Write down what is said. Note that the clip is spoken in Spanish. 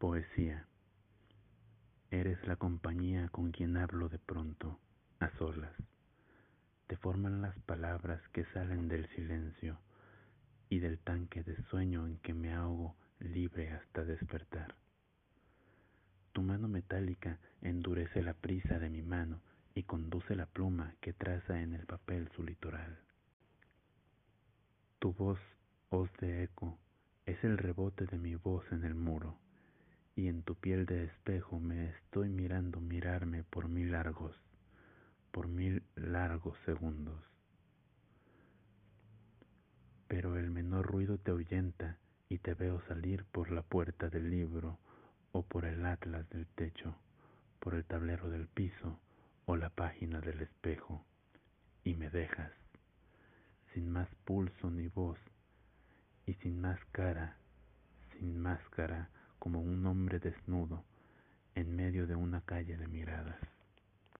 Poesía. Eres la compañía con quien hablo de pronto, a solas. Te forman las palabras que salen del silencio y del tanque de sueño en que me ahogo libre hasta despertar. Tu mano metálica endurece la prisa de mi mano y conduce la pluma que traza en el papel su litoral. Tu voz, hoz de eco, es el rebote de mi voz en el muro y en tu piel de espejo me estoy mirando mirarme por mil largos, por mil largos segundos. Pero el menor ruido te ahuyenta y te veo salir por la puerta del libro o por el atlas del techo, por el tablero del piso o la página del espejo, y me dejas, sin más pulso ni voz, y sin más cara, sin máscara, como un hombre desnudo en medio de una calle de miradas.